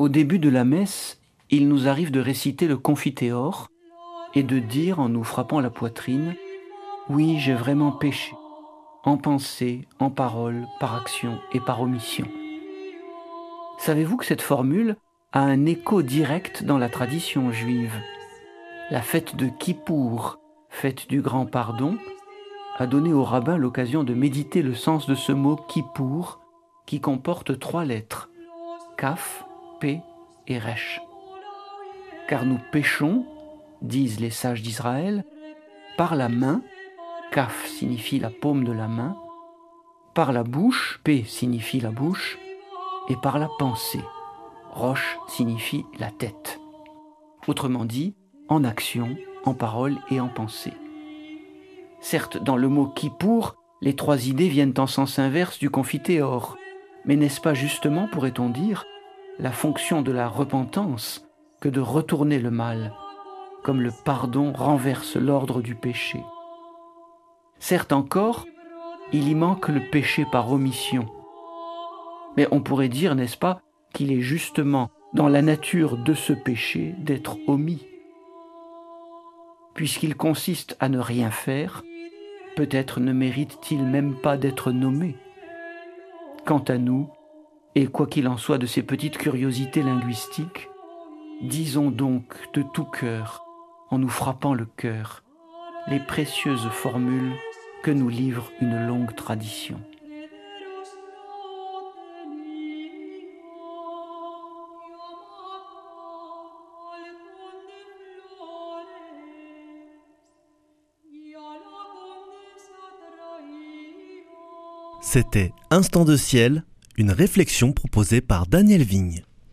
Au début de la messe, il nous arrive de réciter le Confiteor et de dire en nous frappant la poitrine Oui, j'ai vraiment péché, en pensée, en parole, par action et par omission. Savez-vous que cette formule a un écho direct dans la tradition juive? La fête de Kippour, fête du grand pardon, a donné au rabbin l'occasion de méditer le sens de ce mot Kippour qui comporte trois lettres Kaf, Et Resh. Car nous péchons, disent les sages d'Israël, par la main, Kaf signifie la paume de la main, par la bouche, P signifie la bouche, et par la pensée, Roche signifie la tête. Autrement dit, en action, en parole et en pensée. Certes, dans le mot Kippour, les trois idées viennent en sens inverse du confiteor. Mais n'est-ce pas justement, pourrait-on dire, la fonction de la repentance que de retourner le mal, comme le pardon renverse l'ordre du péché Certes encore, il y manque le péché par omission. Mais on pourrait dire, n'est-ce pas, qu'il est justement dans la nature de ce péché d'être omis. Puisqu'il consiste à ne rien faire, peut-être ne mérite-t-il même pas d'être nommé. Quant à nous, et quoi qu'il en soit de ces petites curiosités linguistiques, disons donc de tout cœur, en nous frappant le cœur, les précieuses formules que nous livre une longue tradition. C'était Instant de ciel, une réflexion proposée par Daniel Vigne.